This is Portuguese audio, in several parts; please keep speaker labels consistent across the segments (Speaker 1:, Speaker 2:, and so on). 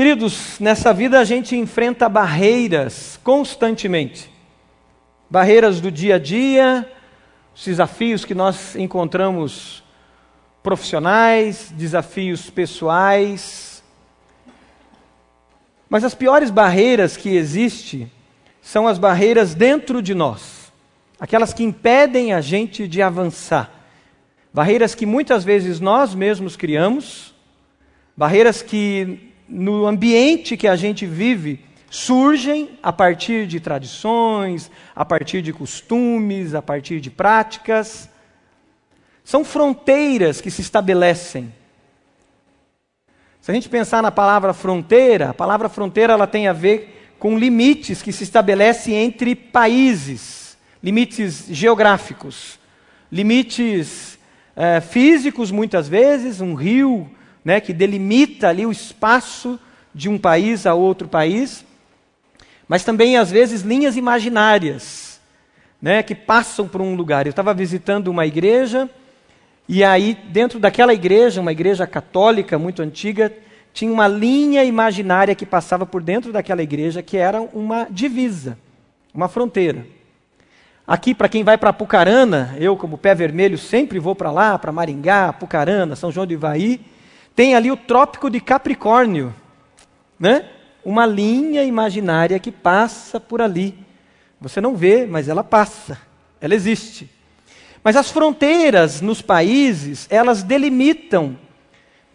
Speaker 1: Queridos, nessa vida a gente enfrenta barreiras constantemente. Barreiras do dia a dia, os desafios que nós encontramos profissionais, desafios pessoais. Mas as piores barreiras que existem são as barreiras dentro de nós, aquelas que impedem a gente de avançar. Barreiras que muitas vezes nós mesmos criamos, barreiras que no ambiente que a gente vive surgem a partir de tradições, a partir de costumes, a partir de práticas. São fronteiras que se estabelecem. Se a gente pensar na palavra fronteira, a palavra fronteira ela tem a ver com limites que se estabelecem entre países, limites geográficos, limites é, físicos muitas vezes, um rio né, que delimita ali o espaço de um país a outro país, mas também às vezes linhas imaginárias, né, que passam por um lugar. Eu estava visitando uma igreja e aí dentro daquela igreja, uma igreja católica muito antiga, tinha uma linha imaginária que passava por dentro daquela igreja que era uma divisa, uma fronteira. Aqui, para quem vai para Pucarana, eu, como pé vermelho, sempre vou para lá, para Maringá, Pucarana, São João do Ivaí, tem ali o Trópico de Capricórnio, né? uma linha imaginária que passa por ali. Você não vê, mas ela passa, ela existe. Mas as fronteiras nos países, elas delimitam,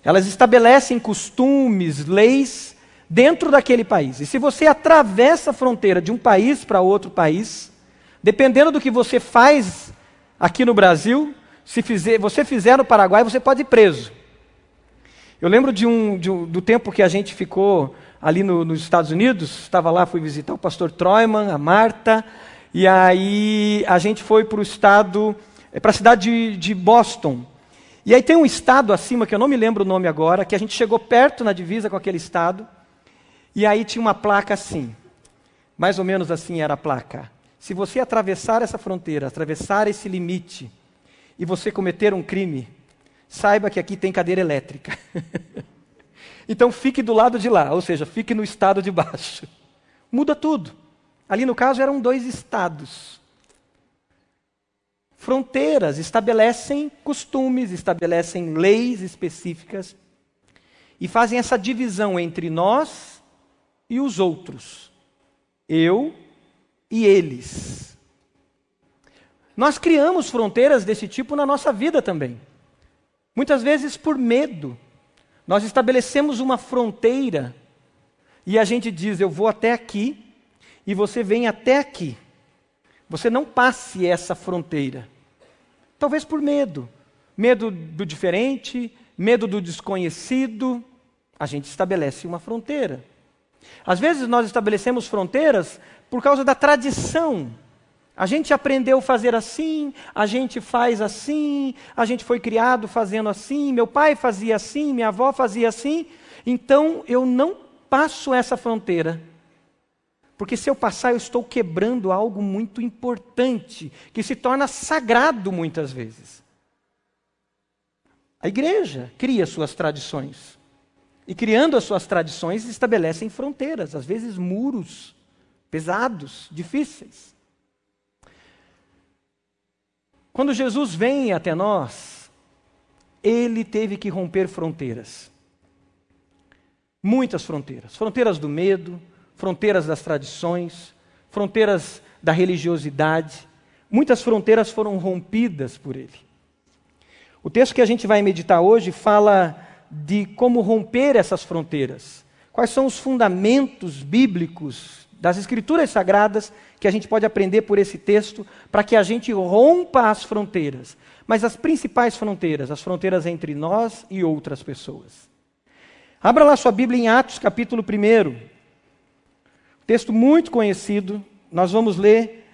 Speaker 1: elas estabelecem costumes, leis dentro daquele país. E se você atravessa a fronteira de um país para outro país, dependendo do que você faz aqui no Brasil, se fizer, você fizer no Paraguai, você pode ir preso. Eu lembro de um, de um, do tempo que a gente ficou ali no, nos Estados Unidos, estava lá, fui visitar o pastor Troyman, a Marta, e aí a gente foi para o estado, eh, para a cidade de, de Boston. E aí tem um estado acima, que eu não me lembro o nome agora, que a gente chegou perto na divisa com aquele estado, e aí tinha uma placa assim, mais ou menos assim era a placa. Se você atravessar essa fronteira, atravessar esse limite, e você cometer um crime, saiba que aqui tem cadeira elétrica. Então fique do lado de lá, ou seja, fique no estado de baixo. Muda tudo. Ali no caso eram dois estados. Fronteiras estabelecem costumes, estabelecem leis específicas e fazem essa divisão entre nós e os outros. Eu e eles. Nós criamos fronteiras desse tipo na nossa vida também. Muitas vezes por medo nós estabelecemos uma fronteira e a gente diz: eu vou até aqui e você vem até aqui. Você não passe essa fronteira. Talvez por medo. Medo do diferente, medo do desconhecido. A gente estabelece uma fronteira. Às vezes nós estabelecemos fronteiras por causa da tradição a gente aprendeu a fazer assim, a gente faz assim, a gente foi criado fazendo assim, meu pai fazia assim, minha avó fazia assim, então eu não passo essa fronteira. Porque se eu passar, eu estou quebrando algo muito importante, que se torna sagrado muitas vezes. A igreja cria suas tradições. E criando as suas tradições, estabelecem fronteiras, às vezes muros pesados, difíceis. Quando Jesus vem até nós, ele teve que romper fronteiras. Muitas fronteiras. Fronteiras do medo, fronteiras das tradições, fronteiras da religiosidade. Muitas fronteiras foram rompidas por ele. O texto que a gente vai meditar hoje fala de como romper essas fronteiras. Quais são os fundamentos bíblicos das Escrituras Sagradas que a gente pode aprender por esse texto para que a gente rompa as fronteiras. Mas as principais fronteiras, as fronteiras entre nós e outras pessoas. Abra lá sua Bíblia em Atos, capítulo 1. Texto muito conhecido. Nós vamos ler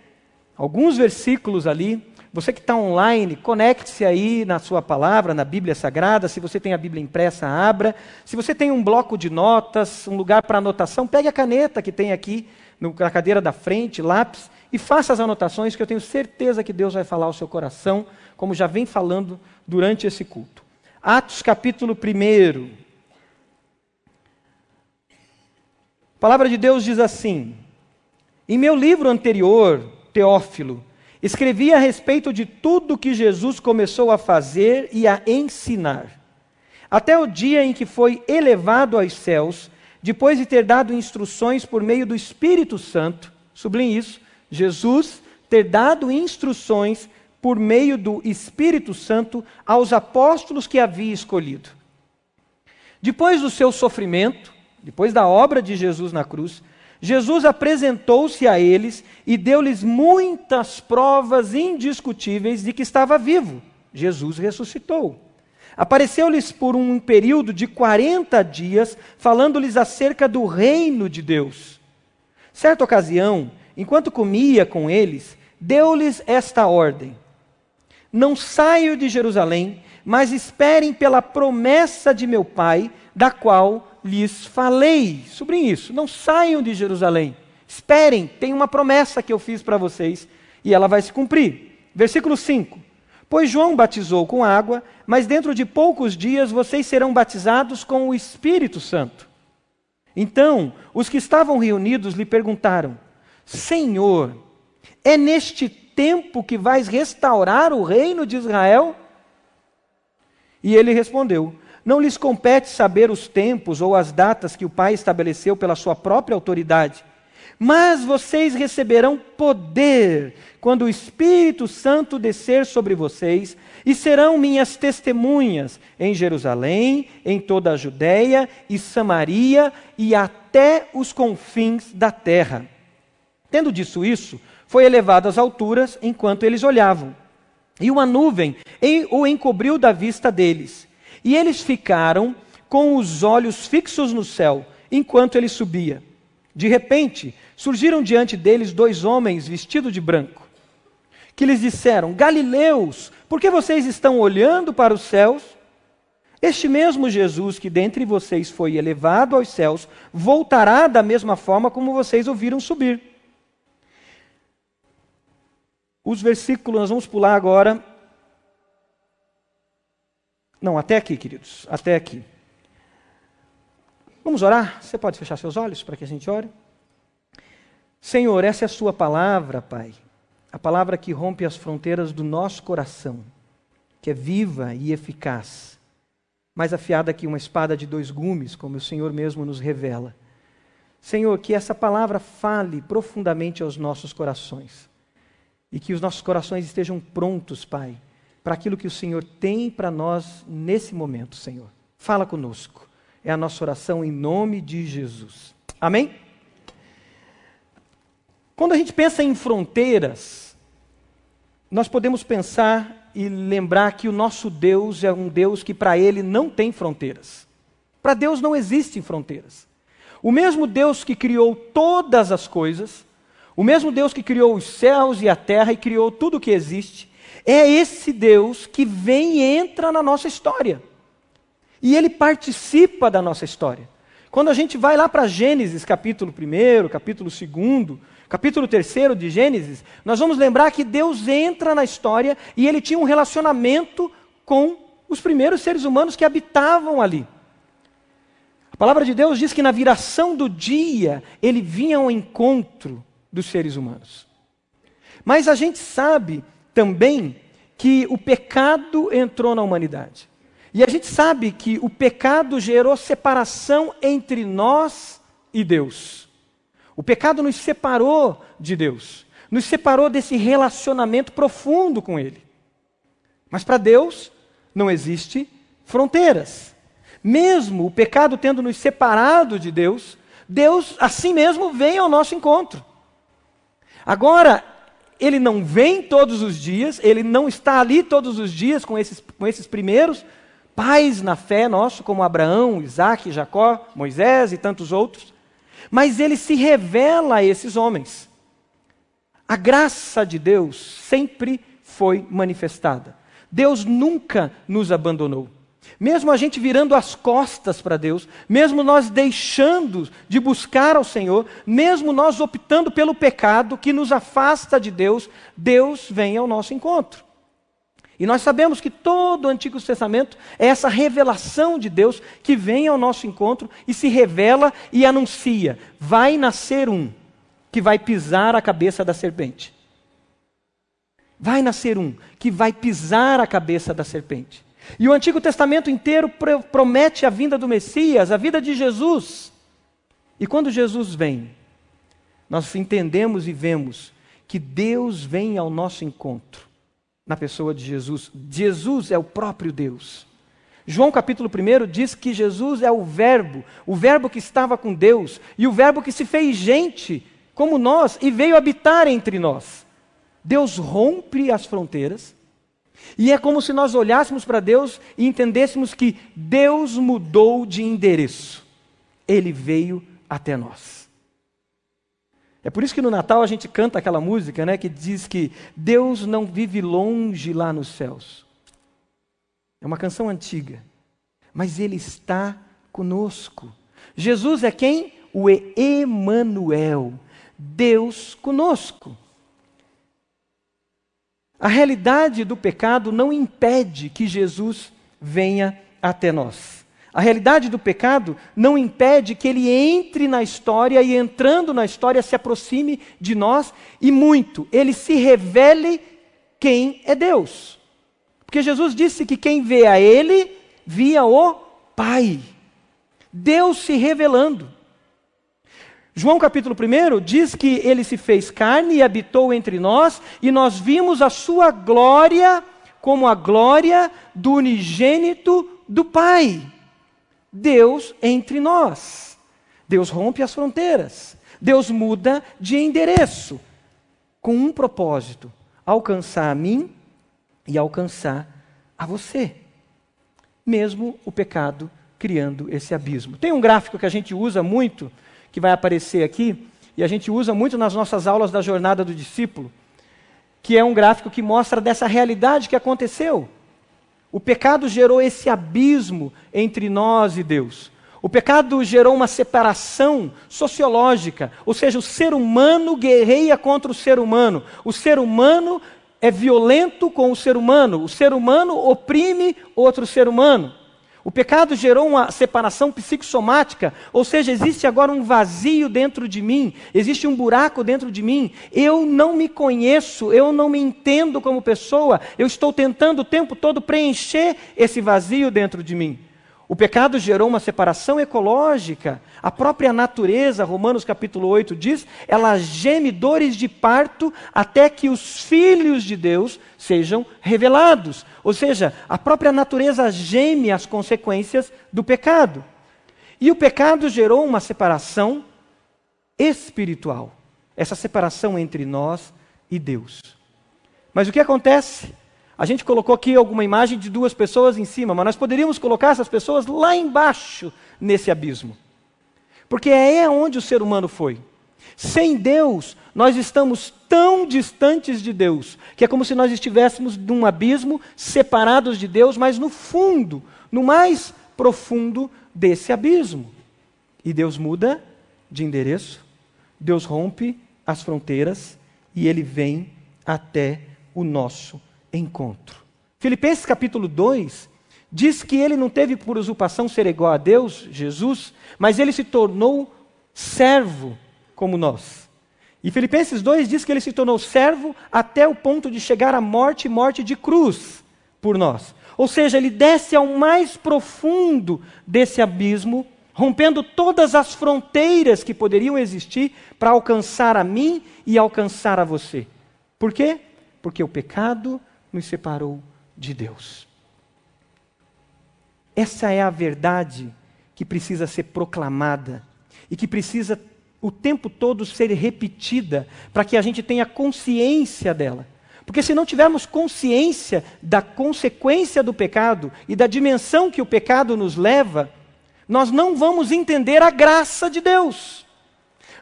Speaker 1: alguns versículos ali. Você que está online, conecte-se aí na sua palavra, na Bíblia Sagrada. Se você tem a Bíblia impressa, abra. Se você tem um bloco de notas, um lugar para anotação, pegue a caneta que tem aqui na cadeira da frente, lápis, e faça as anotações que eu tenho certeza que Deus vai falar ao seu coração, como já vem falando durante esse culto. Atos capítulo 1. palavra de Deus diz assim: Em meu livro anterior, Teófilo, escrevi a respeito de tudo que Jesus começou a fazer e a ensinar, até o dia em que foi elevado aos céus, depois de ter dado instruções por meio do Espírito Santo. Sublinhe isso: Jesus ter dado instruções por meio do Espírito Santo aos apóstolos que havia escolhido. Depois do seu sofrimento, depois da obra de Jesus na cruz, Jesus apresentou-se a eles e deu-lhes muitas provas indiscutíveis de que estava vivo. Jesus ressuscitou. Apareceu-lhes por um período de 40 dias, falando-lhes acerca do reino de Deus. Certa ocasião, enquanto comia com eles, deu-lhes esta ordem: Não saio de Jerusalém, mas esperem pela promessa de meu Pai, da qual lhes falei. Sobre isso, não saiam de Jerusalém. Esperem, tem uma promessa que eu fiz para vocês e ela vai se cumprir. Versículo 5. Pois João batizou com água, mas dentro de poucos dias vocês serão batizados com o Espírito Santo. Então, os que estavam reunidos lhe perguntaram: Senhor, é neste tempo que vais restaurar o reino de Israel? E ele respondeu: não lhes compete saber os tempos ou as datas que o Pai estabeleceu pela sua própria autoridade. Mas vocês receberão poder quando o Espírito Santo descer sobre vocês, e serão minhas testemunhas em Jerusalém, em toda a Judéia e Samaria e até os confins da terra. Tendo dito isso, foi elevado às alturas enquanto eles olhavam. E uma nuvem o encobriu da vista deles. E eles ficaram com os olhos fixos no céu, enquanto ele subia. De repente, surgiram diante deles dois homens vestidos de branco, que lhes disseram: Galileus, por que vocês estão olhando para os céus? Este mesmo Jesus que dentre vocês foi elevado aos céus, voltará da mesma forma como vocês ouviram subir. Os versículos, nós vamos pular agora não, até aqui, queridos, até aqui. Vamos orar? Você pode fechar seus olhos para que a gente ore? Senhor, essa é a Sua palavra, Pai. A palavra que rompe as fronteiras do nosso coração, que é viva e eficaz, mais afiada que uma espada de dois gumes, como o Senhor mesmo nos revela. Senhor, que essa palavra fale profundamente aos nossos corações e que os nossos corações estejam prontos, Pai para aquilo que o Senhor tem para nós nesse momento, Senhor. Fala conosco. É a nossa oração em nome de Jesus. Amém? Quando a gente pensa em fronteiras, nós podemos pensar e lembrar que o nosso Deus é um Deus que para ele não tem fronteiras. Para Deus não existem fronteiras. O mesmo Deus que criou todas as coisas, o mesmo Deus que criou os céus e a terra e criou tudo o que existe, é esse Deus que vem e entra na nossa história. E ele participa da nossa história. Quando a gente vai lá para Gênesis, capítulo 1, capítulo 2, capítulo 3 de Gênesis, nós vamos lembrar que Deus entra na história e ele tinha um relacionamento com os primeiros seres humanos que habitavam ali. A palavra de Deus diz que na viração do dia ele vinha ao encontro dos seres humanos. Mas a gente sabe também que o pecado entrou na humanidade. E a gente sabe que o pecado gerou separação entre nós e Deus. O pecado nos separou de Deus, nos separou desse relacionamento profundo com Ele. Mas para Deus não existe fronteiras. Mesmo o pecado tendo nos separado de Deus, Deus assim mesmo vem ao nosso encontro. Agora, ele não vem todos os dias, ele não está ali todos os dias com esses, com esses primeiros pais na fé nosso, como Abraão, Isaac, Jacó, Moisés e tantos outros, mas ele se revela a esses homens. A graça de Deus sempre foi manifestada. Deus nunca nos abandonou. Mesmo a gente virando as costas para Deus, mesmo nós deixando de buscar ao Senhor, mesmo nós optando pelo pecado que nos afasta de Deus, Deus vem ao nosso encontro. E nós sabemos que todo o Antigo Testamento é essa revelação de Deus que vem ao nosso encontro e se revela e anuncia: vai nascer um que vai pisar a cabeça da serpente. Vai nascer um que vai pisar a cabeça da serpente. E o Antigo Testamento inteiro promete a vinda do Messias, a vida de Jesus. E quando Jesus vem, nós entendemos e vemos que Deus vem ao nosso encontro na pessoa de Jesus. Jesus é o próprio Deus. João capítulo 1 diz que Jesus é o Verbo, o Verbo que estava com Deus e o Verbo que se fez gente como nós e veio habitar entre nós. Deus rompe as fronteiras e é como se nós olhássemos para Deus e entendêssemos que Deus mudou de endereço. Ele veio até nós. É por isso que no Natal a gente canta aquela música, né, que diz que Deus não vive longe lá nos céus. É uma canção antiga, mas ele está conosco. Jesus é quem? O Emanuel, Deus conosco. A realidade do pecado não impede que Jesus venha até nós. A realidade do pecado não impede que ele entre na história e, entrando na história, se aproxime de nós e muito. Ele se revele quem é Deus. Porque Jesus disse que quem vê a ele, via o Pai. Deus se revelando. João capítulo 1 diz que ele se fez carne e habitou entre nós, e nós vimos a sua glória como a glória do unigênito do Pai. Deus entre nós. Deus rompe as fronteiras. Deus muda de endereço com um propósito: alcançar a mim e alcançar a você. Mesmo o pecado criando esse abismo. Tem um gráfico que a gente usa muito, que vai aparecer aqui, e a gente usa muito nas nossas aulas da jornada do discípulo, que é um gráfico que mostra dessa realidade que aconteceu. O pecado gerou esse abismo entre nós e Deus. O pecado gerou uma separação sociológica, ou seja, o ser humano guerreia contra o ser humano. O ser humano é violento com o ser humano. O ser humano oprime outro ser humano. O pecado gerou uma separação psicossomática, ou seja, existe agora um vazio dentro de mim, existe um buraco dentro de mim. Eu não me conheço, eu não me entendo como pessoa, eu estou tentando o tempo todo preencher esse vazio dentro de mim. O pecado gerou uma separação ecológica. A própria natureza, Romanos capítulo 8 diz, ela geme dores de parto até que os filhos de Deus sejam revelados. Ou seja, a própria natureza geme as consequências do pecado. E o pecado gerou uma separação espiritual. Essa separação entre nós e Deus. Mas o que acontece? A gente colocou aqui alguma imagem de duas pessoas em cima, mas nós poderíamos colocar essas pessoas lá embaixo nesse abismo. Porque é onde o ser humano foi. Sem Deus, nós estamos tão distantes de Deus, que é como se nós estivéssemos num abismo, separados de Deus, mas no fundo, no mais profundo desse abismo. E Deus muda de endereço, Deus rompe as fronteiras e ele vem até o nosso encontro. Filipenses capítulo 2 diz que ele não teve por usurpação ser igual a Deus, Jesus, mas ele se tornou servo como nós. E Filipenses 2 diz que ele se tornou servo até o ponto de chegar à morte morte de cruz por nós. Ou seja, ele desce ao mais profundo desse abismo, rompendo todas as fronteiras que poderiam existir para alcançar a mim e alcançar a você. Por quê? Porque o pecado nos separou de Deus. Essa é a verdade que precisa ser proclamada e que precisa o tempo todo ser repetida para que a gente tenha consciência dela. Porque se não tivermos consciência da consequência do pecado e da dimensão que o pecado nos leva, nós não vamos entender a graça de Deus.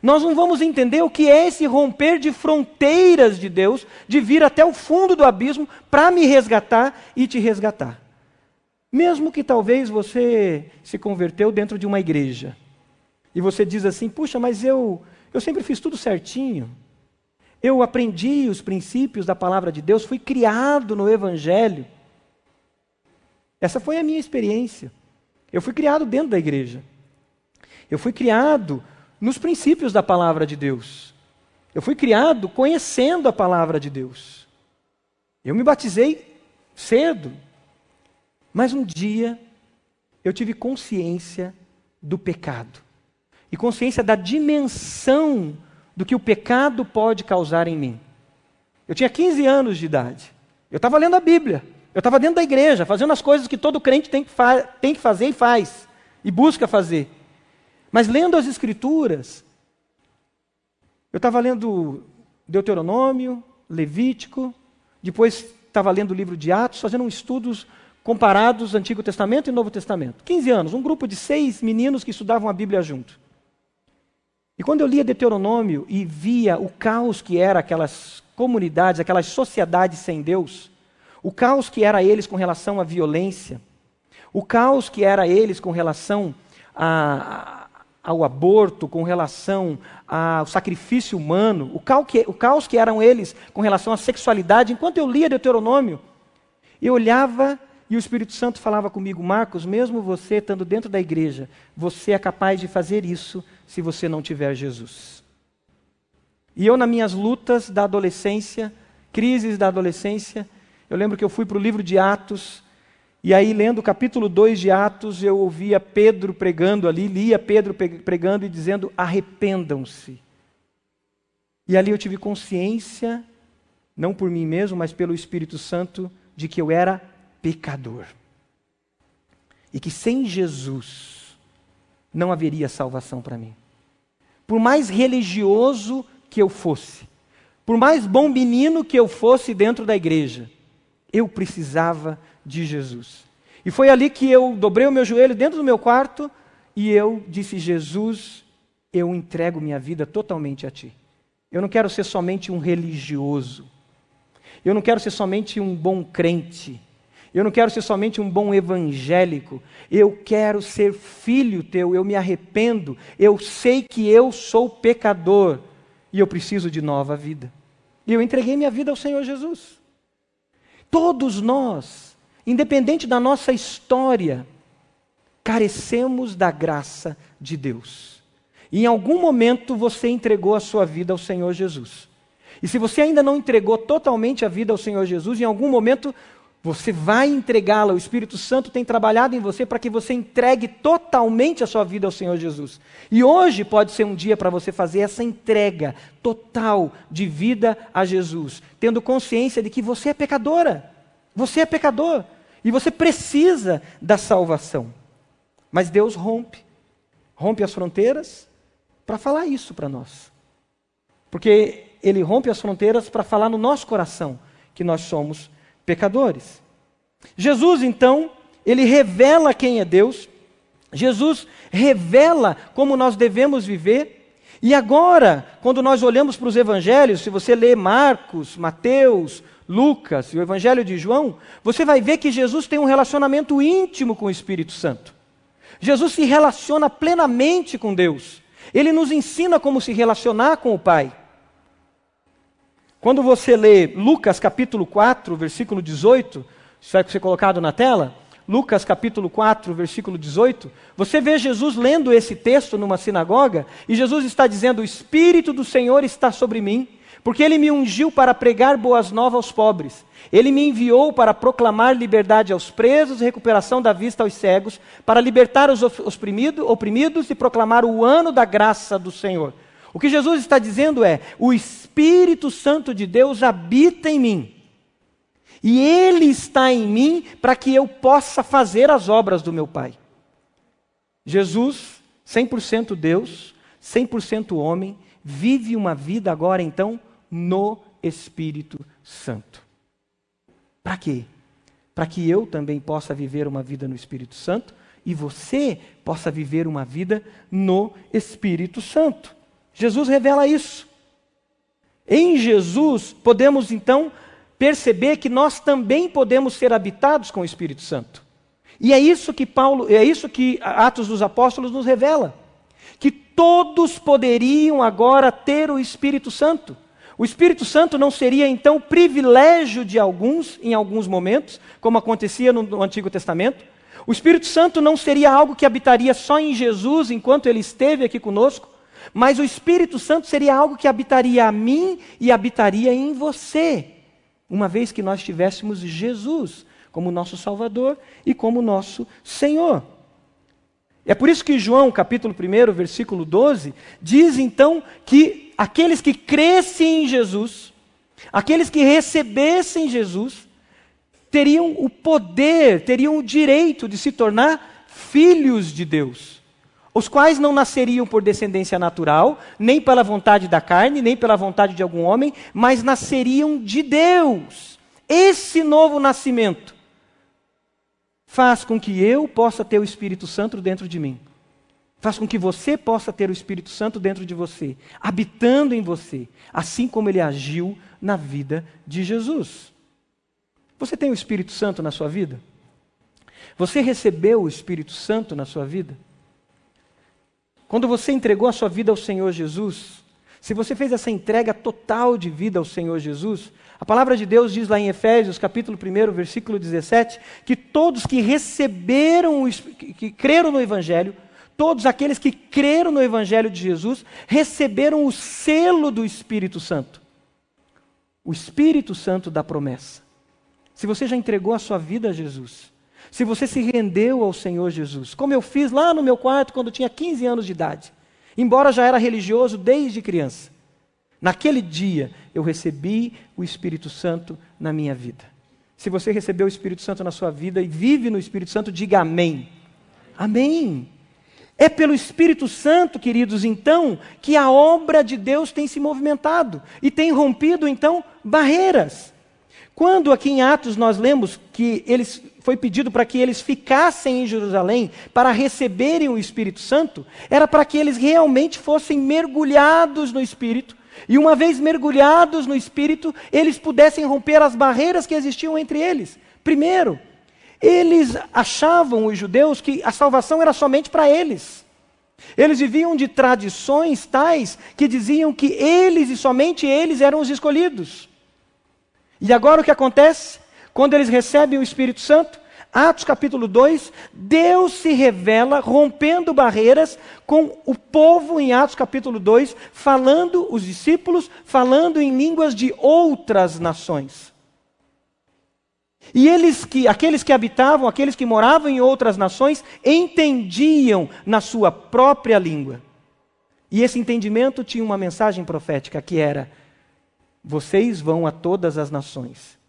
Speaker 1: Nós não vamos entender o que é esse romper de fronteiras de Deus, de vir até o fundo do abismo para me resgatar e te resgatar. Mesmo que talvez você se converteu dentro de uma igreja e você diz assim: puxa, mas eu, eu sempre fiz tudo certinho. Eu aprendi os princípios da palavra de Deus, fui criado no Evangelho. Essa foi a minha experiência. Eu fui criado dentro da igreja. Eu fui criado nos princípios da palavra de Deus. Eu fui criado conhecendo a palavra de Deus. Eu me batizei cedo. Mas um dia eu tive consciência do pecado e consciência da dimensão do que o pecado pode causar em mim. Eu tinha 15 anos de idade. Eu estava lendo a Bíblia. Eu estava dentro da igreja, fazendo as coisas que todo crente tem que, tem que fazer e faz, e busca fazer. Mas lendo as Escrituras, eu estava lendo Deuteronômio, Levítico, depois estava lendo o livro de Atos, fazendo estudos comparados Antigo Testamento e Novo Testamento. 15 anos, um grupo de seis meninos que estudavam a Bíblia junto. E quando eu lia Deuteronômio e via o caos que era aquelas comunidades, aquelas sociedades sem Deus, o caos que era eles com relação à violência, o caos que era eles com relação a, ao aborto, com relação ao sacrifício humano, o caos, que, o caos que eram eles com relação à sexualidade, enquanto eu lia Deuteronômio, eu olhava e o Espírito Santo falava comigo, Marcos, mesmo você estando dentro da igreja, você é capaz de fazer isso se você não tiver Jesus. E eu, nas minhas lutas da adolescência, crises da adolescência, eu lembro que eu fui para o livro de Atos, e aí, lendo o capítulo 2 de Atos, eu ouvia Pedro pregando ali, lia Pedro pregando e dizendo: arrependam-se. E ali eu tive consciência, não por mim mesmo, mas pelo Espírito Santo, de que eu era pecador. E que sem Jesus não haveria salvação para mim. Por mais religioso que eu fosse, por mais bom menino que eu fosse dentro da igreja, eu precisava de Jesus. E foi ali que eu dobrei o meu joelho dentro do meu quarto e eu disse: Jesus, eu entrego minha vida totalmente a Ti. Eu não quero ser somente um religioso. Eu não quero ser somente um bom crente. Eu não quero ser somente um bom evangélico. Eu quero ser filho teu. Eu me arrependo. Eu sei que eu sou pecador e eu preciso de nova vida. E eu entreguei minha vida ao Senhor Jesus. Todos nós, independente da nossa história, carecemos da graça de Deus. Em algum momento você entregou a sua vida ao Senhor Jesus. E se você ainda não entregou totalmente a vida ao Senhor Jesus, em algum momento você vai entregá-la. O Espírito Santo tem trabalhado em você para que você entregue totalmente a sua vida ao Senhor Jesus. E hoje pode ser um dia para você fazer essa entrega total de vida a Jesus, tendo consciência de que você é pecadora. Você é pecador e você precisa da salvação. Mas Deus rompe, rompe as fronteiras para falar isso para nós. Porque ele rompe as fronteiras para falar no nosso coração que nós somos pecadores. Jesus, então, ele revela quem é Deus, Jesus revela como nós devemos viver. E agora, quando nós olhamos para os evangelhos, se você lê Marcos, Mateus, Lucas e o evangelho de João, você vai ver que Jesus tem um relacionamento íntimo com o Espírito Santo. Jesus se relaciona plenamente com Deus. Ele nos ensina como se relacionar com o Pai. Quando você lê Lucas capítulo 4, versículo 18, isso vai ser colocado na tela, Lucas capítulo 4, versículo 18, você vê Jesus lendo esse texto numa sinagoga, e Jesus está dizendo: O Espírito do Senhor está sobre mim, porque ele me ungiu para pregar boas novas aos pobres. Ele me enviou para proclamar liberdade aos presos e recuperação da vista aos cegos, para libertar os oprimidos e proclamar o ano da graça do Senhor. O que Jesus está dizendo é: o Espírito Santo de Deus habita em mim. E Ele está em mim para que eu possa fazer as obras do meu Pai. Jesus, 100% Deus, 100% homem, vive uma vida agora então no Espírito Santo. Para quê? Para que eu também possa viver uma vida no Espírito Santo e você possa viver uma vida no Espírito Santo. Jesus revela isso. Em Jesus, podemos então perceber que nós também podemos ser habitados com o Espírito Santo. E é isso que Paulo, é isso que Atos dos Apóstolos nos revela, que todos poderiam agora ter o Espírito Santo. O Espírito Santo não seria então privilégio de alguns em alguns momentos, como acontecia no, no Antigo Testamento? O Espírito Santo não seria algo que habitaria só em Jesus enquanto ele esteve aqui conosco? Mas o Espírito Santo seria algo que habitaria a mim e habitaria em você, uma vez que nós tivéssemos Jesus como nosso Salvador e como nosso Senhor. É por isso que João, capítulo 1, versículo 12, diz então que aqueles que crescem em Jesus, aqueles que recebessem Jesus, teriam o poder, teriam o direito de se tornar filhos de Deus, os quais não nasceriam por descendência natural, nem pela vontade da carne, nem pela vontade de algum homem, mas nasceriam de Deus. Esse novo nascimento faz com que eu possa ter o Espírito Santo dentro de mim. Faz com que você possa ter o Espírito Santo dentro de você, habitando em você, assim como ele agiu na vida de Jesus. Você tem o Espírito Santo na sua vida? Você recebeu o Espírito Santo na sua vida? Quando você entregou a sua vida ao Senhor Jesus, se você fez essa entrega total de vida ao Senhor Jesus, a palavra de Deus diz lá em Efésios, capítulo 1, versículo 17, que todos que receberam, que creram no Evangelho, todos aqueles que creram no Evangelho de Jesus, receberam o selo do Espírito Santo. O Espírito Santo da promessa. Se você já entregou a sua vida a Jesus, se você se rendeu ao Senhor Jesus, como eu fiz lá no meu quarto quando tinha 15 anos de idade, embora já era religioso desde criança, Naquele dia eu recebi o Espírito Santo na minha vida. Se você recebeu o Espírito Santo na sua vida e vive no Espírito Santo, diga amém. Amém. É pelo Espírito Santo, queridos, então, que a obra de Deus tem se movimentado e tem rompido, então, barreiras. Quando aqui em Atos nós lemos que eles foi pedido para que eles ficassem em Jerusalém para receberem o Espírito Santo, era para que eles realmente fossem mergulhados no Espírito e uma vez mergulhados no Espírito, eles pudessem romper as barreiras que existiam entre eles. Primeiro, eles achavam, os judeus, que a salvação era somente para eles. Eles viviam de tradições tais que diziam que eles e somente eles eram os escolhidos. E agora o que acontece? Quando eles recebem o Espírito Santo, Atos capítulo 2, Deus se revela rompendo barreiras com o povo em Atos capítulo 2, falando, os discípulos, falando em línguas de outras nações. E eles que, aqueles que habitavam, aqueles que moravam em outras nações, entendiam na sua própria língua. E esse entendimento tinha uma mensagem profética que era: vocês vão a todas as nações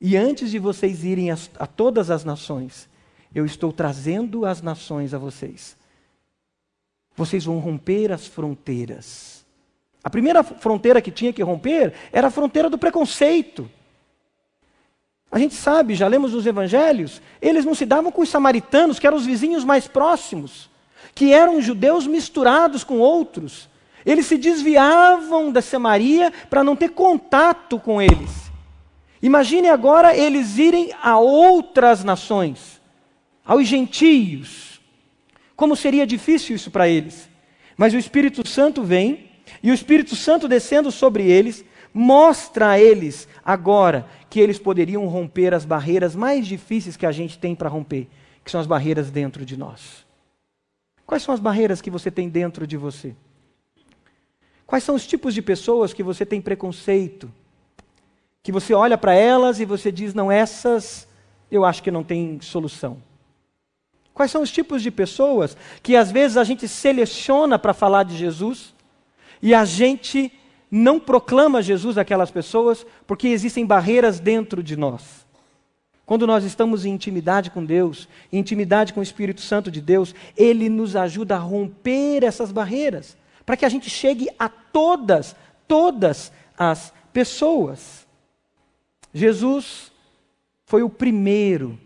Speaker 1: e antes de vocês irem a, a todas as nações, eu estou trazendo as nações a vocês. Vocês vão romper as fronteiras. A primeira fronteira que tinha que romper era a fronteira do preconceito. A gente sabe, já lemos nos evangelhos, eles não se davam com os samaritanos, que eram os vizinhos mais próximos, que eram judeus misturados com outros. Eles se desviavam da Samaria para não ter contato com eles. Imagine agora eles irem a outras nações, aos gentios. Como seria difícil isso para eles. Mas o Espírito Santo vem, e o Espírito Santo descendo sobre eles, mostra a eles agora que eles poderiam romper as barreiras mais difíceis que a gente tem para romper, que são as barreiras dentro de nós. Quais são as barreiras que você tem dentro de você? Quais são os tipos de pessoas que você tem preconceito? que você olha para elas e você diz: não, essas eu acho que não tem solução. Quais são os tipos de pessoas que às vezes a gente seleciona para falar de Jesus e a gente não proclama Jesus àquelas pessoas porque existem barreiras dentro de nós? Quando nós estamos em intimidade com Deus, em intimidade com o Espírito Santo de Deus, Ele nos ajuda a romper essas barreiras, para que a gente chegue a todas, todas as pessoas. Jesus foi o primeiro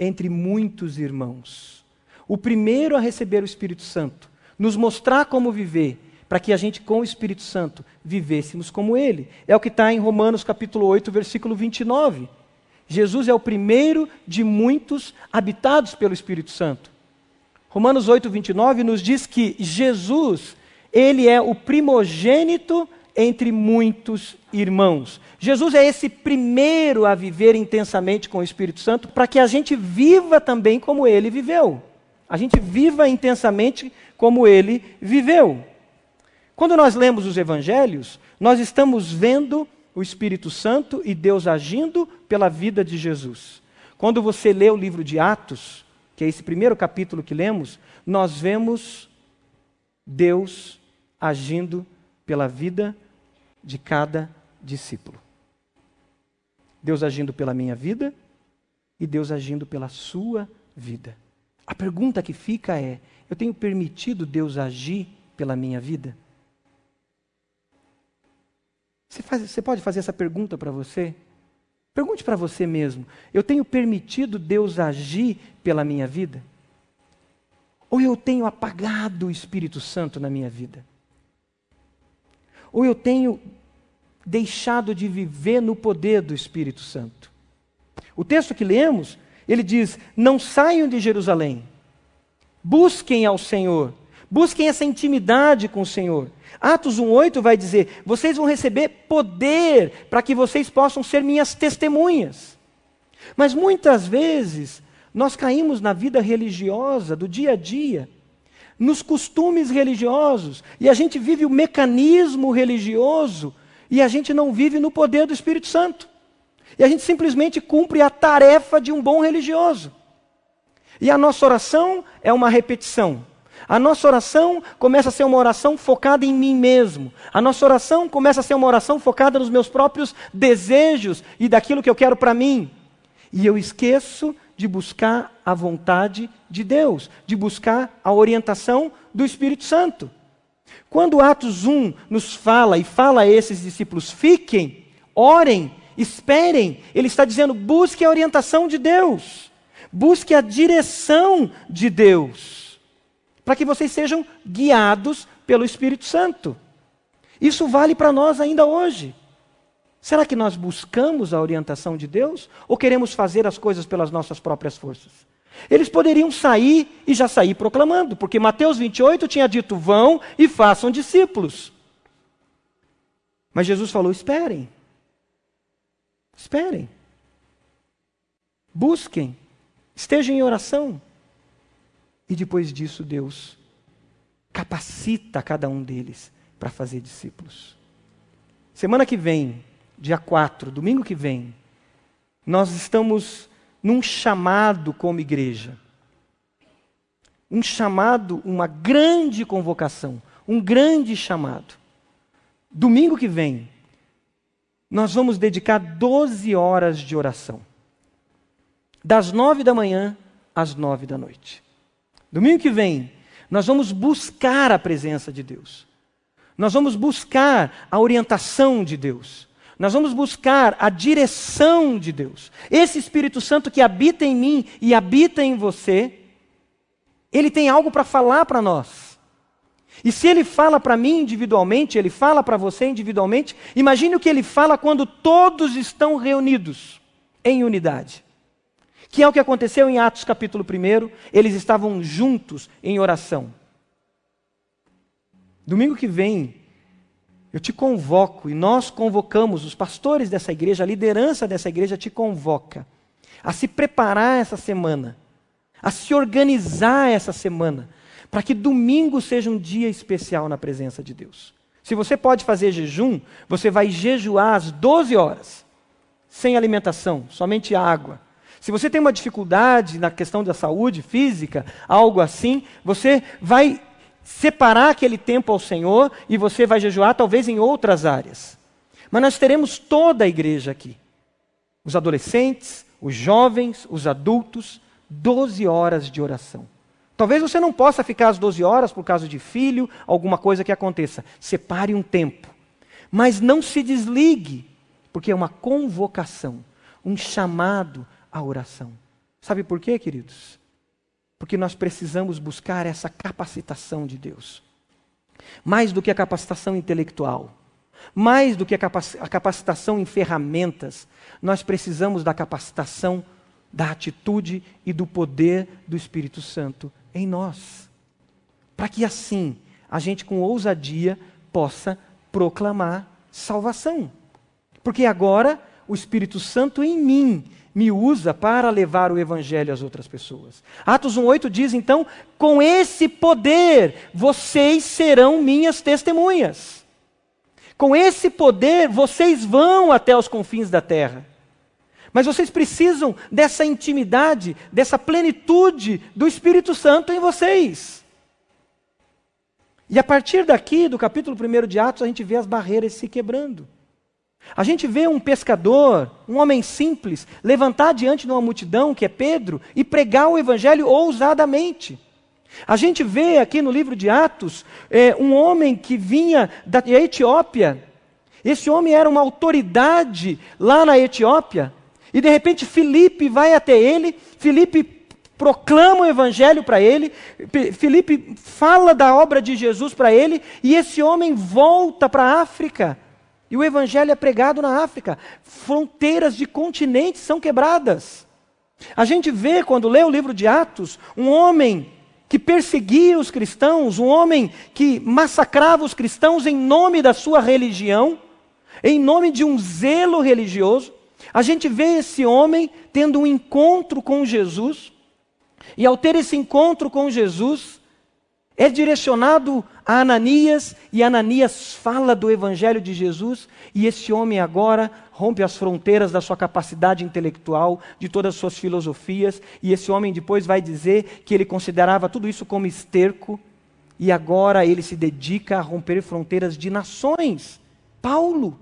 Speaker 1: entre muitos irmãos, o primeiro a receber o Espírito Santo, nos mostrar como viver, para que a gente, com o Espírito Santo, vivêssemos como Ele. É o que está em Romanos capítulo 8, versículo 29. Jesus é o primeiro de muitos habitados pelo Espírito Santo. Romanos 8, 29 nos diz que Jesus, Ele é o primogênito entre muitos irmãos. Jesus é esse primeiro a viver intensamente com o Espírito Santo, para que a gente viva também como ele viveu. A gente viva intensamente como ele viveu. Quando nós lemos os evangelhos, nós estamos vendo o Espírito Santo e Deus agindo pela vida de Jesus. Quando você lê o livro de Atos, que é esse primeiro capítulo que lemos, nós vemos Deus agindo pela vida de cada discípulo. Deus agindo pela minha vida e Deus agindo pela sua vida. A pergunta que fica é: eu tenho permitido Deus agir pela minha vida? Você, faz, você pode fazer essa pergunta para você? Pergunte para você mesmo: eu tenho permitido Deus agir pela minha vida? Ou eu tenho apagado o Espírito Santo na minha vida? Ou eu tenho deixado de viver no poder do Espírito Santo? O texto que lemos, ele diz: Não saiam de Jerusalém, busquem ao Senhor, busquem essa intimidade com o Senhor. Atos 1,8 vai dizer: Vocês vão receber poder para que vocês possam ser minhas testemunhas. Mas muitas vezes nós caímos na vida religiosa do dia a dia nos costumes religiosos, e a gente vive o mecanismo religioso e a gente não vive no poder do Espírito Santo. E a gente simplesmente cumpre a tarefa de um bom religioso. E a nossa oração é uma repetição. A nossa oração começa a ser uma oração focada em mim mesmo. A nossa oração começa a ser uma oração focada nos meus próprios desejos e daquilo que eu quero para mim. E eu esqueço de buscar a vontade de Deus, de buscar a orientação do Espírito Santo. Quando Atos 1 nos fala e fala a esses discípulos: fiquem, orem, esperem, ele está dizendo: busque a orientação de Deus, busque a direção de Deus, para que vocês sejam guiados pelo Espírito Santo. Isso vale para nós ainda hoje. Será que nós buscamos a orientação de Deus ou queremos fazer as coisas pelas nossas próprias forças? Eles poderiam sair e já sair proclamando, porque Mateus 28 tinha dito: vão e façam discípulos. Mas Jesus falou: esperem. Esperem. Busquem. Estejam em oração. E depois disso, Deus capacita cada um deles para fazer discípulos. Semana que vem, dia 4, domingo que vem, nós estamos num chamado como igreja. Um chamado, uma grande convocação, um grande chamado. Domingo que vem, nós vamos dedicar 12 horas de oração. Das nove da manhã às nove da noite. Domingo que vem, nós vamos buscar a presença de Deus. Nós vamos buscar a orientação de Deus. Nós vamos buscar a direção de Deus. Esse Espírito Santo que habita em mim e habita em você, ele tem algo para falar para nós. E se ele fala para mim individualmente, ele fala para você individualmente, imagine o que ele fala quando todos estão reunidos em unidade. Que é o que aconteceu em Atos capítulo 1, eles estavam juntos em oração. Domingo que vem, eu te convoco, e nós convocamos, os pastores dessa igreja, a liderança dessa igreja te convoca a se preparar essa semana, a se organizar essa semana, para que domingo seja um dia especial na presença de Deus. Se você pode fazer jejum, você vai jejuar às 12 horas, sem alimentação, somente água. Se você tem uma dificuldade na questão da saúde física, algo assim, você vai separar aquele tempo ao Senhor e você vai jejuar talvez em outras áreas. Mas nós teremos toda a igreja aqui. Os adolescentes, os jovens, os adultos, 12 horas de oração. Talvez você não possa ficar às 12 horas por causa de filho, alguma coisa que aconteça. Separe um tempo. Mas não se desligue, porque é uma convocação, um chamado à oração. Sabe por quê, queridos? Porque nós precisamos buscar essa capacitação de Deus. Mais do que a capacitação intelectual, mais do que a capacitação em ferramentas, nós precisamos da capacitação da atitude e do poder do Espírito Santo em nós. Para que assim a gente com ousadia possa proclamar salvação. Porque agora o Espírito Santo em mim me usa para levar o evangelho às outras pessoas. Atos 1:8 diz então: "Com esse poder vocês serão minhas testemunhas". Com esse poder vocês vão até os confins da terra. Mas vocês precisam dessa intimidade, dessa plenitude do Espírito Santo em vocês. E a partir daqui, do capítulo 1 de Atos, a gente vê as barreiras se quebrando. A gente vê um pescador, um homem simples, levantar diante de uma multidão, que é Pedro, e pregar o evangelho ousadamente. A gente vê aqui no livro de Atos é, um homem que vinha da Etiópia. Esse homem era uma autoridade lá na Etiópia. E de repente Filipe vai até ele, Filipe proclama o evangelho para ele, Filipe fala da obra de Jesus para ele, e esse homem volta para a África. E o evangelho é pregado na África. Fronteiras de continentes são quebradas. A gente vê, quando lê o livro de Atos, um homem que perseguia os cristãos, um homem que massacrava os cristãos em nome da sua religião, em nome de um zelo religioso. A gente vê esse homem tendo um encontro com Jesus, e ao ter esse encontro com Jesus, é direcionado a Ananias, e Ananias fala do Evangelho de Jesus, e esse homem agora rompe as fronteiras da sua capacidade intelectual, de todas as suas filosofias, e esse homem depois vai dizer que ele considerava tudo isso como esterco, e agora ele se dedica a romper fronteiras de nações. Paulo,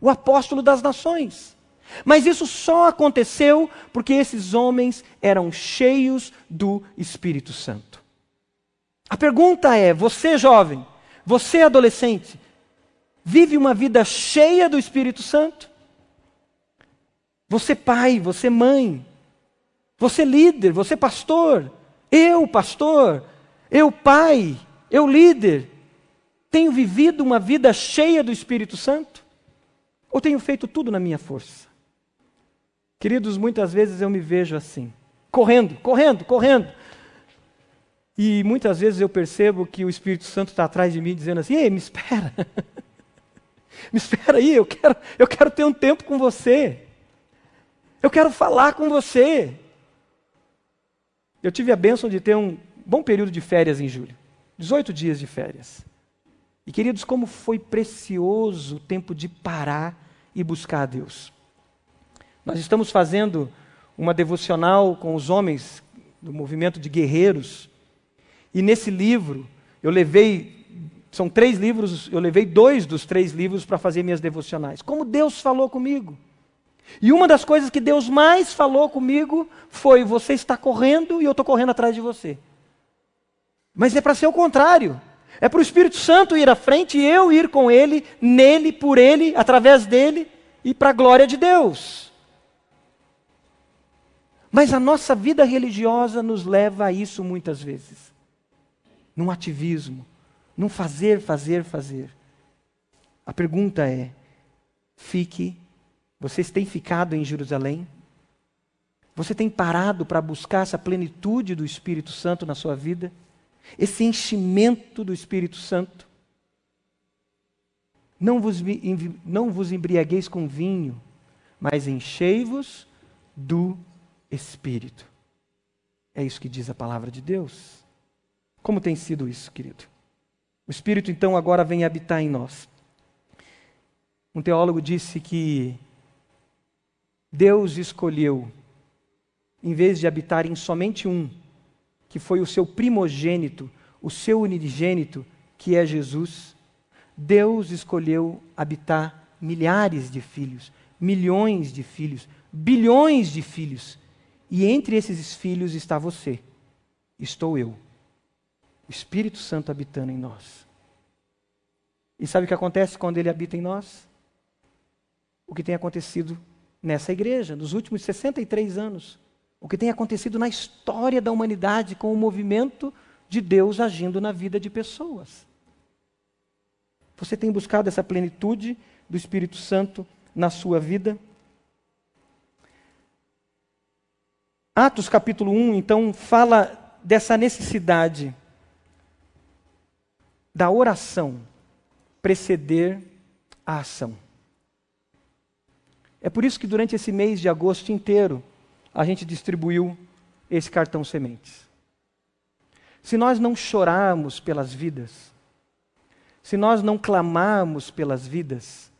Speaker 1: o apóstolo das nações. Mas isso só aconteceu porque esses homens eram cheios do Espírito Santo. A pergunta é: você jovem, você adolescente, vive uma vida cheia do Espírito Santo? Você pai, você mãe, você líder, você pastor, eu pastor, eu pai, eu líder, tenho vivido uma vida cheia do Espírito Santo? Ou tenho feito tudo na minha força? Queridos, muitas vezes eu me vejo assim, correndo, correndo, correndo. E muitas vezes eu percebo que o Espírito Santo está atrás de mim dizendo assim: Ei, me espera. me espera aí, eu quero, eu quero ter um tempo com você. Eu quero falar com você. Eu tive a bênção de ter um bom período de férias em julho 18 dias de férias. E queridos, como foi precioso o tempo de parar e buscar a Deus. Nós estamos fazendo uma devocional com os homens do movimento de guerreiros. E nesse livro, eu levei, são três livros, eu levei dois dos três livros para fazer minhas devocionais. Como Deus falou comigo. E uma das coisas que Deus mais falou comigo foi: você está correndo e eu estou correndo atrás de você. Mas é para ser o contrário. É para o Espírito Santo ir à frente e eu ir com ele, nele, por ele, através dele e para a glória de Deus. Mas a nossa vida religiosa nos leva a isso muitas vezes. Num ativismo, num fazer, fazer, fazer. A pergunta é: fique, vocês têm ficado em Jerusalém? Você tem parado para buscar essa plenitude do Espírito Santo na sua vida? Esse enchimento do Espírito Santo? Não vos, não vos embriagueis com vinho, mas enchei-vos do Espírito. É isso que diz a palavra de Deus. Como tem sido isso, querido? O Espírito então agora vem habitar em nós. Um teólogo disse que Deus escolheu, em vez de habitar em somente um, que foi o seu primogênito, o seu unigênito, que é Jesus, Deus escolheu habitar milhares de filhos, milhões de filhos, bilhões de filhos e entre esses filhos está você, estou eu, o Espírito Santo habitando em nós. E sabe o que acontece quando ele habita em nós? O que tem acontecido nessa igreja, nos últimos 63 anos. O que tem acontecido na história da humanidade com o movimento de Deus agindo na vida de pessoas. Você tem buscado essa plenitude do Espírito Santo na sua vida? Atos capítulo 1, então, fala dessa necessidade da oração preceder a ação. É por isso que durante esse mês de agosto inteiro a gente distribuiu esse cartão sementes. Se nós não chorarmos pelas vidas, se nós não clamarmos pelas vidas,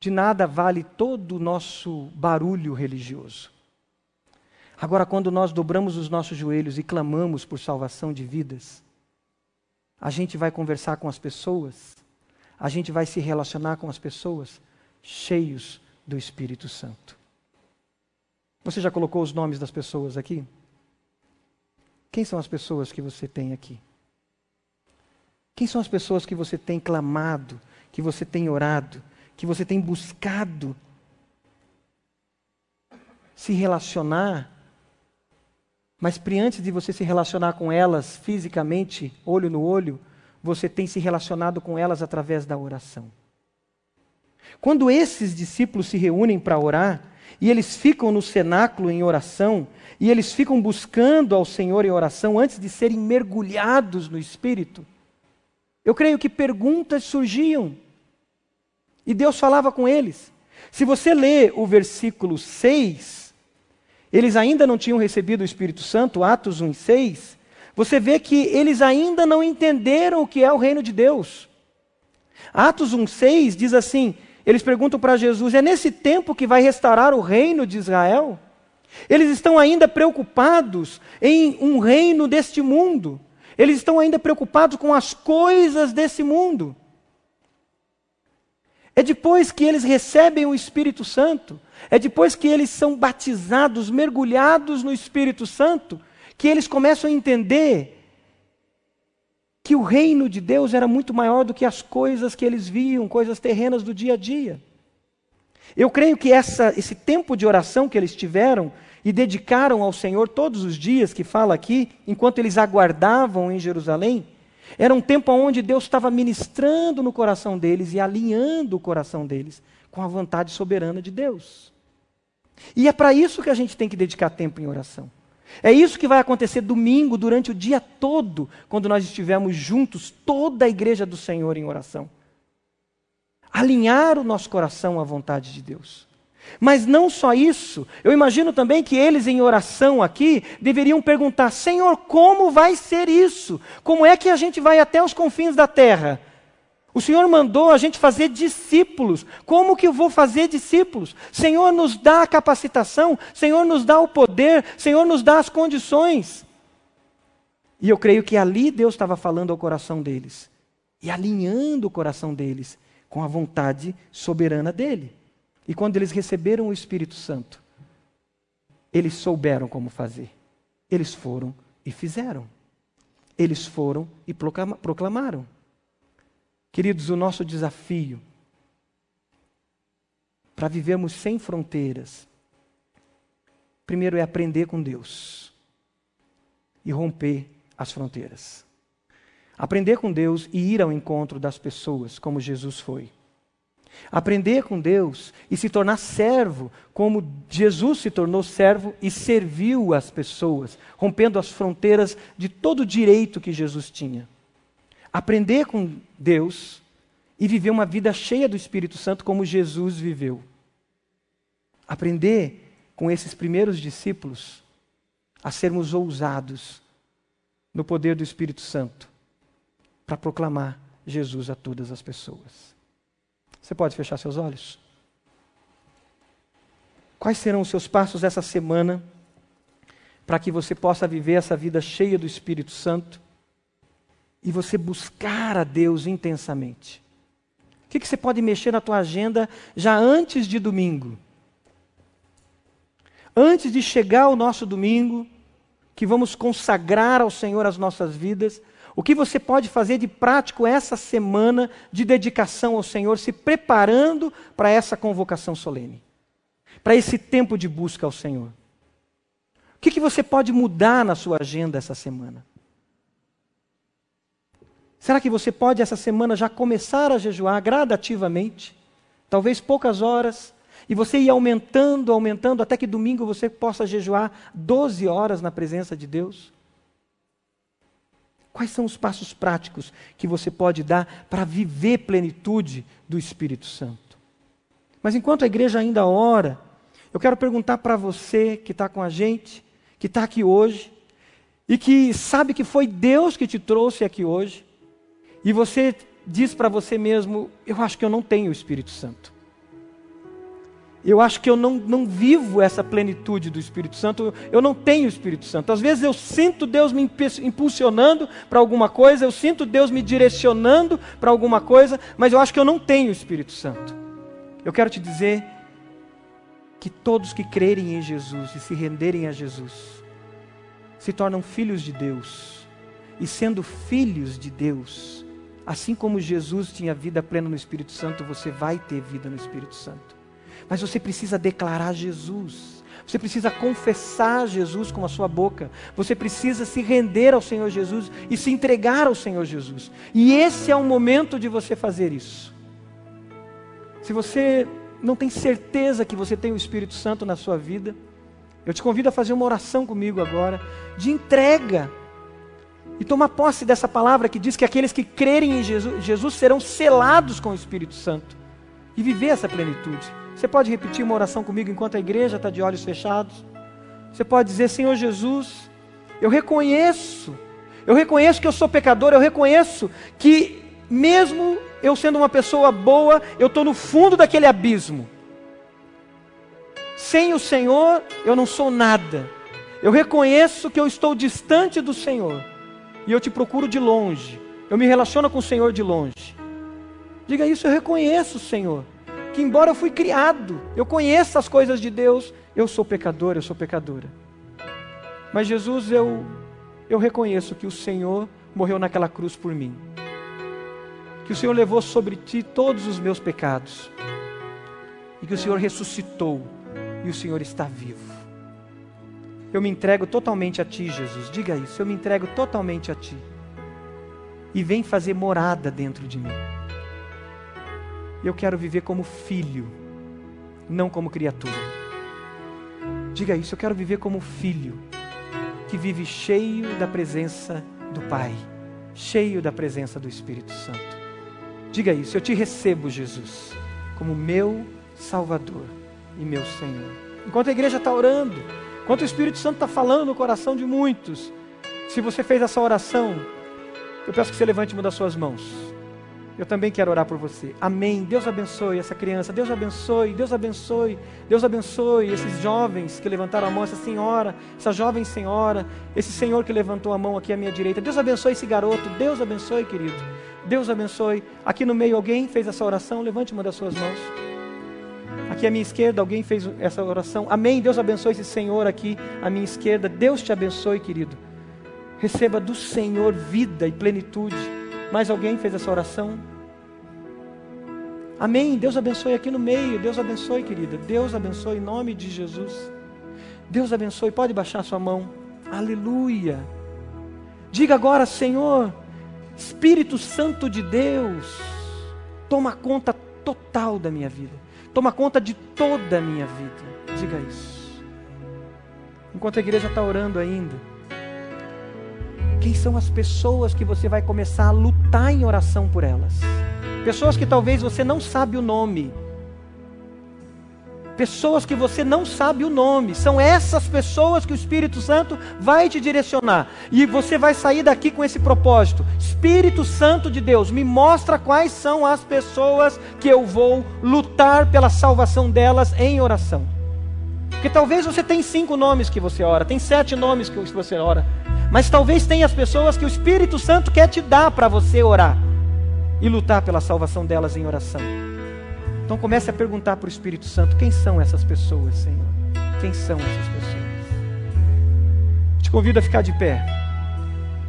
Speaker 1: de nada vale todo o nosso barulho religioso. Agora, quando nós dobramos os nossos joelhos e clamamos por salvação de vidas, a gente vai conversar com as pessoas, a gente vai se relacionar com as pessoas cheios do Espírito Santo. Você já colocou os nomes das pessoas aqui? Quem são as pessoas que você tem aqui? Quem são as pessoas que você tem clamado, que você tem orado, que você tem buscado se relacionar? Mas antes de você se relacionar com elas fisicamente, olho no olho, você tem se relacionado com elas através da oração. Quando esses discípulos se reúnem para orar, e eles ficam no cenáculo em oração, e eles ficam buscando ao Senhor em oração antes de serem mergulhados no Espírito, eu creio que perguntas surgiam. E Deus falava com eles. Se você lê o versículo 6, eles ainda não tinham recebido o Espírito Santo, Atos 1 6, você vê que eles ainda não entenderam o que é o reino de Deus. Atos 1 6 diz assim: eles perguntam para Jesus: é nesse tempo que vai restaurar o reino de Israel? Eles estão ainda preocupados em um reino deste mundo. Eles estão ainda preocupados com as coisas desse mundo. É depois que eles recebem o Espírito Santo, é depois que eles são batizados, mergulhados no Espírito Santo, que eles começam a entender que o reino de Deus era muito maior do que as coisas que eles viam, coisas terrenas do dia a dia. Eu creio que essa, esse tempo de oração que eles tiveram e dedicaram ao Senhor todos os dias, que fala aqui, enquanto eles aguardavam em Jerusalém, era um tempo onde Deus estava ministrando no coração deles e alinhando o coração deles com a vontade soberana de Deus. E é para isso que a gente tem que dedicar tempo em oração. É isso que vai acontecer domingo, durante o dia todo, quando nós estivermos juntos, toda a igreja do Senhor em oração. Alinhar o nosso coração à vontade de Deus. Mas não só isso, eu imagino também que eles em oração aqui deveriam perguntar: Senhor, como vai ser isso? Como é que a gente vai até os confins da terra? O Senhor mandou a gente fazer discípulos. Como que eu vou fazer discípulos? Senhor nos dá a capacitação, Senhor nos dá o poder, Senhor nos dá as condições. E eu creio que ali Deus estava falando ao coração deles e alinhando o coração deles com a vontade soberana dele. E quando eles receberam o Espírito Santo, eles souberam como fazer. Eles foram e fizeram. Eles foram e proclamaram. Queridos, o nosso desafio para vivermos sem fronteiras, primeiro é aprender com Deus e romper as fronteiras. Aprender com Deus e ir ao encontro das pessoas, como Jesus foi. Aprender com Deus e se tornar servo, como Jesus se tornou servo e serviu as pessoas, rompendo as fronteiras de todo o direito que Jesus tinha aprender com Deus e viver uma vida cheia do Espírito Santo como Jesus viveu. Aprender com esses primeiros discípulos a sermos ousados no poder do Espírito Santo para proclamar Jesus a todas as pessoas. Você pode fechar seus olhos? Quais serão os seus passos essa semana para que você possa viver essa vida cheia do Espírito Santo? E você buscar a Deus intensamente. O que, que você pode mexer na tua agenda já antes de domingo? Antes de chegar o nosso domingo, que vamos consagrar ao Senhor as nossas vidas, o que você pode fazer de prático essa semana de dedicação ao Senhor, se preparando para essa convocação solene, para esse tempo de busca ao Senhor? O que, que você pode mudar na sua agenda essa semana? Será que você pode essa semana já começar a jejuar gradativamente? Talvez poucas horas, e você ir aumentando, aumentando, até que domingo você possa jejuar 12 horas na presença de Deus? Quais são os passos práticos que você pode dar para viver plenitude do Espírito Santo? Mas enquanto a igreja ainda ora, eu quero perguntar para você que está com a gente, que está aqui hoje, e que sabe que foi Deus que te trouxe aqui hoje, e você diz para você mesmo: Eu acho que eu não tenho o Espírito Santo. Eu acho que eu não, não vivo essa plenitude do Espírito Santo, eu não tenho o Espírito Santo. Às vezes eu sinto Deus me impulsionando para alguma coisa, eu sinto Deus me direcionando para alguma coisa, mas eu acho que eu não tenho o Espírito Santo. Eu quero te dizer que todos que crerem em Jesus e se renderem a Jesus se tornam filhos de Deus. E sendo filhos de Deus, assim como Jesus tinha vida plena no Espírito Santo, você vai ter vida no Espírito Santo. Mas você precisa declarar Jesus. Você precisa confessar Jesus com a sua boca. Você precisa se render ao Senhor Jesus e se entregar ao Senhor Jesus. E esse é o momento de você fazer isso. Se você não tem certeza que você tem o Espírito Santo na sua vida, eu te convido a fazer uma oração comigo agora, de entrega. E tomar posse dessa palavra que diz que aqueles que crerem em Jesus, Jesus serão selados com o Espírito Santo. E viver essa plenitude. Você pode repetir uma oração comigo enquanto a igreja está de olhos fechados? Você pode dizer: Senhor Jesus, eu reconheço, eu reconheço que eu sou pecador, eu reconheço que, mesmo eu sendo uma pessoa boa, eu estou no fundo daquele abismo. Sem o Senhor, eu não sou nada. Eu reconheço que eu estou distante do Senhor. E eu te procuro de longe. Eu me relaciono com o Senhor de longe. Diga isso, eu reconheço, Senhor, que embora eu fui criado, eu conheço as coisas de Deus, eu sou pecador, eu sou pecadora. Mas Jesus, eu eu reconheço que o Senhor morreu naquela cruz por mim que o Senhor levou sobre ti todos os meus pecados, e que o Senhor ressuscitou, e o Senhor está vivo. Eu me entrego totalmente a ti, Jesus. Diga isso, eu me entrego totalmente a ti. E vem fazer morada dentro de mim. Eu quero viver como filho, não como criatura. Diga isso, eu quero viver como filho, que vive cheio da presença do Pai, cheio da presença do Espírito Santo. Diga isso, eu te recebo, Jesus, como meu Salvador e meu Senhor. Enquanto a igreja está orando, enquanto o Espírito Santo está falando no coração de muitos, se você fez essa oração, eu peço que você levante uma das suas mãos. Eu também quero orar por você. Amém. Deus abençoe essa criança. Deus abençoe. Deus abençoe. Deus abençoe esses jovens que levantaram a mão, essa senhora, essa jovem senhora, esse senhor que levantou a mão aqui à minha direita. Deus abençoe esse garoto. Deus abençoe, querido. Deus abençoe. Aqui no meio alguém fez essa oração? Levante uma das suas mãos. Aqui à minha esquerda alguém fez essa oração. Amém. Deus abençoe esse senhor aqui à minha esquerda. Deus te abençoe, querido. Receba do Senhor vida e plenitude. Mais alguém fez essa oração? Amém. Deus abençoe aqui no meio. Deus abençoe, querida. Deus abençoe em nome de Jesus. Deus abençoe. Pode baixar sua mão. Aleluia. Diga agora, Senhor, Espírito Santo de Deus, toma conta total da minha vida. Toma conta de toda a minha vida. Diga isso. Enquanto a igreja está orando ainda. Quem são as pessoas que você vai começar a lutar em oração por elas? Pessoas que talvez você não sabe o nome. Pessoas que você não sabe o nome. São essas pessoas que o Espírito Santo vai te direcionar. E você vai sair daqui com esse propósito. Espírito Santo de Deus, me mostra quais são as pessoas que eu vou lutar pela salvação delas em oração. Porque talvez você tenha cinco nomes que você ora, tem sete nomes que você ora. Mas talvez tenha as pessoas que o Espírito Santo quer te dar para você orar e lutar pela salvação delas em oração. Então comece a perguntar para o Espírito Santo: quem são essas pessoas, Senhor? Quem são essas pessoas? Te convido a ficar de pé.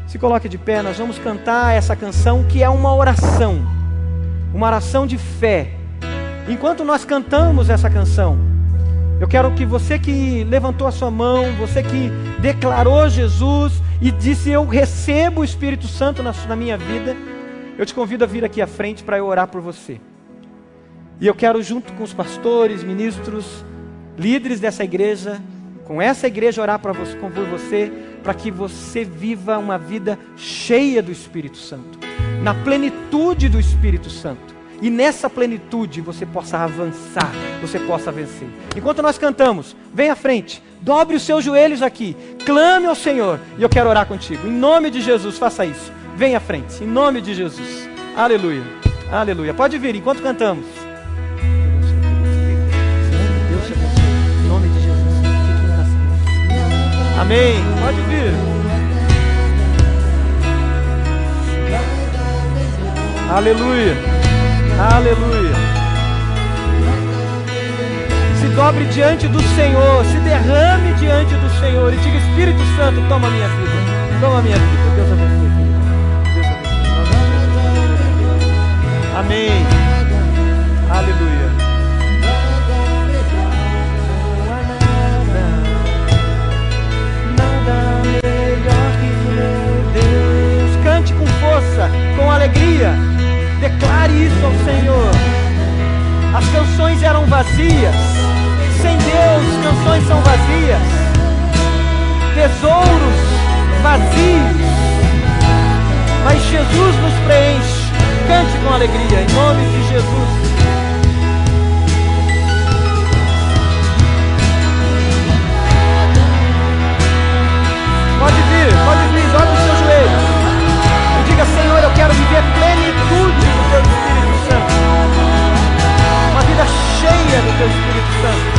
Speaker 1: Se coloque de pé, nós vamos cantar essa canção que é uma oração, uma oração de fé. Enquanto nós cantamos essa canção, eu quero que você que levantou a sua mão, você que declarou Jesus e disse: Eu recebo o Espírito Santo na, na minha vida, eu te convido a vir aqui à frente para eu orar por você. E eu quero, junto com os pastores, ministros, líderes dessa igreja, com essa igreja orar para você, por você, para que você viva uma vida cheia do Espírito Santo, na plenitude do Espírito Santo. E nessa plenitude você possa avançar, você possa vencer. Enquanto nós cantamos, vem à frente, dobre os seus joelhos aqui, clame ao Senhor, e eu quero orar contigo. Em nome de Jesus, faça isso. Vem à frente, em nome de Jesus. Aleluia. Aleluia. Pode vir enquanto cantamos. Amém. Pode vir. Aleluia. Aleluia. Se dobre diante do Senhor, se derrame diante do Senhor e diga: Espírito Santo, toma minha vida. Toma minha vida. Deus abençoe. Deus abençoe. Amém. Aleluia. Com alegria. Declare isso ao Senhor. As canções eram vazias. Sem Deus, canções são vazias. Tesouros vazios. Mas Jesus nos preenche. Cante com alegria, em nome de Jesus. Pode vir, pode vir, Senhor, eu quero viver plenitude do Teu Espírito Santo. Uma vida cheia do Teu Espírito Santo.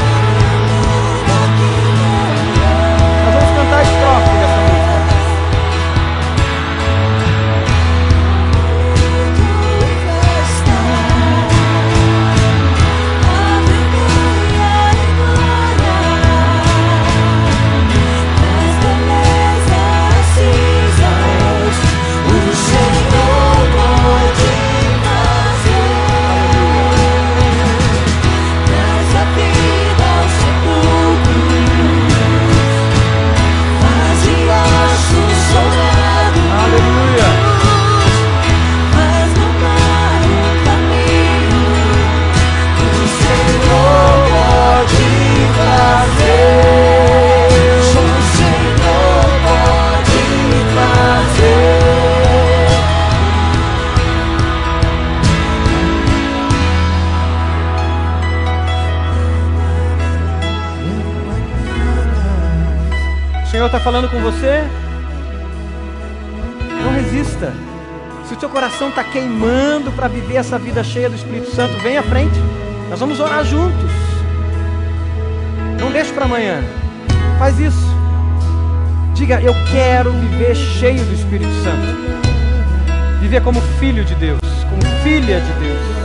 Speaker 1: Essa vida cheia do Espírito Santo, vem à frente. Nós vamos orar juntos. Não deixe para amanhã. Faz isso. Diga, eu quero viver cheio do Espírito Santo. Viver como filho de Deus, como filha de Deus.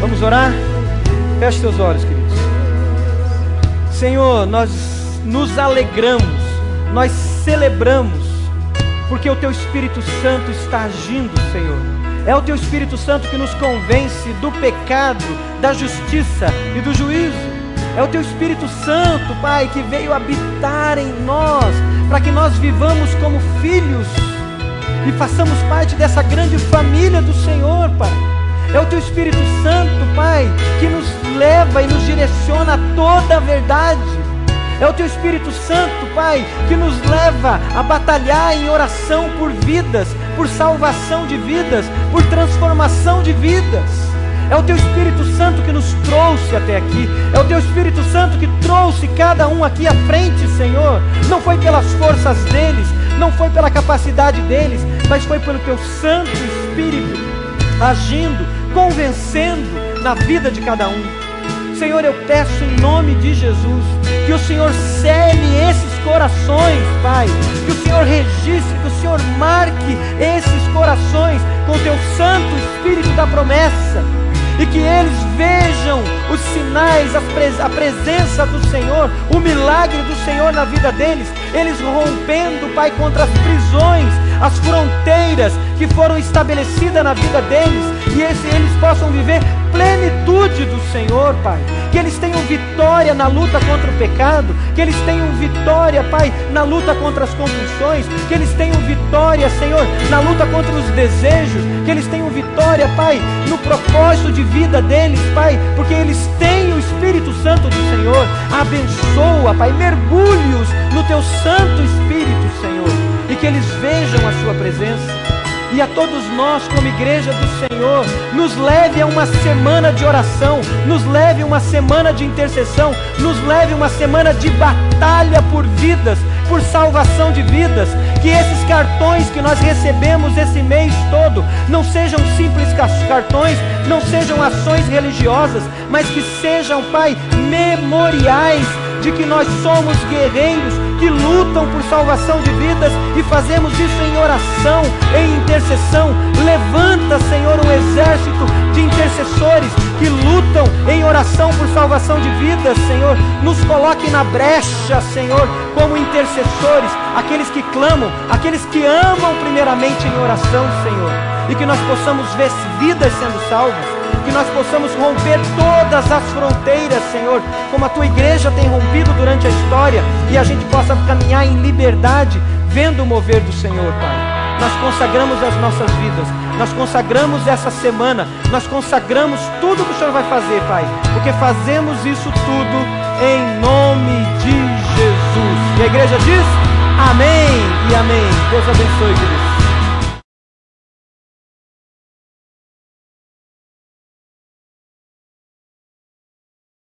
Speaker 1: Vamos orar? Feche seus olhos, queridos. Senhor, nós nos alegramos, nós celebramos, porque o Teu Espírito Santo está agindo, Senhor. É o Teu Espírito Santo que nos convence do pecado, da justiça e do juízo. É o Teu Espírito Santo, Pai, que veio habitar em nós, para que nós vivamos como filhos e façamos parte dessa grande família do Senhor, Pai. É o Teu Espírito Santo, Pai, que nos leva e nos direciona a toda a verdade. É o Teu Espírito Santo, Pai, que nos leva a batalhar em oração por vidas, por salvação de vidas, por transformação de vidas. É o Teu Espírito Santo que nos trouxe até aqui. É o Teu Espírito Santo que trouxe cada um aqui à frente, Senhor. Não foi pelas forças deles, não foi pela capacidade deles, mas foi pelo Teu Santo Espírito agindo, convencendo na vida de cada um. Senhor, eu peço em nome de Jesus que o Senhor cele esses corações, Pai. Que o Senhor registre, que o Senhor marque esses corações com o teu Santo Espírito da promessa. E que eles vejam os sinais, a presença do Senhor, o milagre do Senhor na vida deles, eles rompendo, Pai, contra as prisões, as fronteiras que foram estabelecidas na vida deles, e esse, eles possam viver plenitude do Senhor, Pai. Que eles tenham vitória na luta contra o pecado, que eles tenham vitória, Pai, na luta contra as compulsões, que eles tenham vitória, Senhor, na luta contra os desejos, que eles tenham vitória, Pai, no propósito de vida deles, Pai, porque eles têm o Espírito Santo do Senhor. Abençoa, Pai, mergulhe-os no teu Santo Espírito, que eles vejam a Sua presença e a todos nós, como igreja do Senhor, nos leve a uma semana de oração, nos leve a uma semana de intercessão, nos leve a uma semana de batalha por vidas, por salvação de vidas. Que esses cartões que nós recebemos esse mês todo não sejam simples cartões, não sejam ações religiosas, mas que sejam, Pai, memoriais de que nós somos guerreiros que lutam por salvação de vidas e fazemos isso em oração, em intercessão. Levanta, Senhor, um exército de intercessores que lutam em oração por salvação de vidas, Senhor. Nos coloque na brecha, Senhor, como intercessores, aqueles que clamam, aqueles que amam primeiramente em oração, Senhor. E que nós possamos ver vidas sendo salvas que nós possamos romper todas as fronteiras, Senhor, como a tua igreja tem rompido durante a história, e a gente possa caminhar em liberdade, vendo o mover do Senhor, Pai. Nós consagramos as nossas vidas, nós consagramos essa semana, nós consagramos tudo que o Senhor vai fazer, Pai, porque fazemos isso tudo em nome de Jesus. E a igreja diz: Amém e Amém. Deus abençoe, queridos.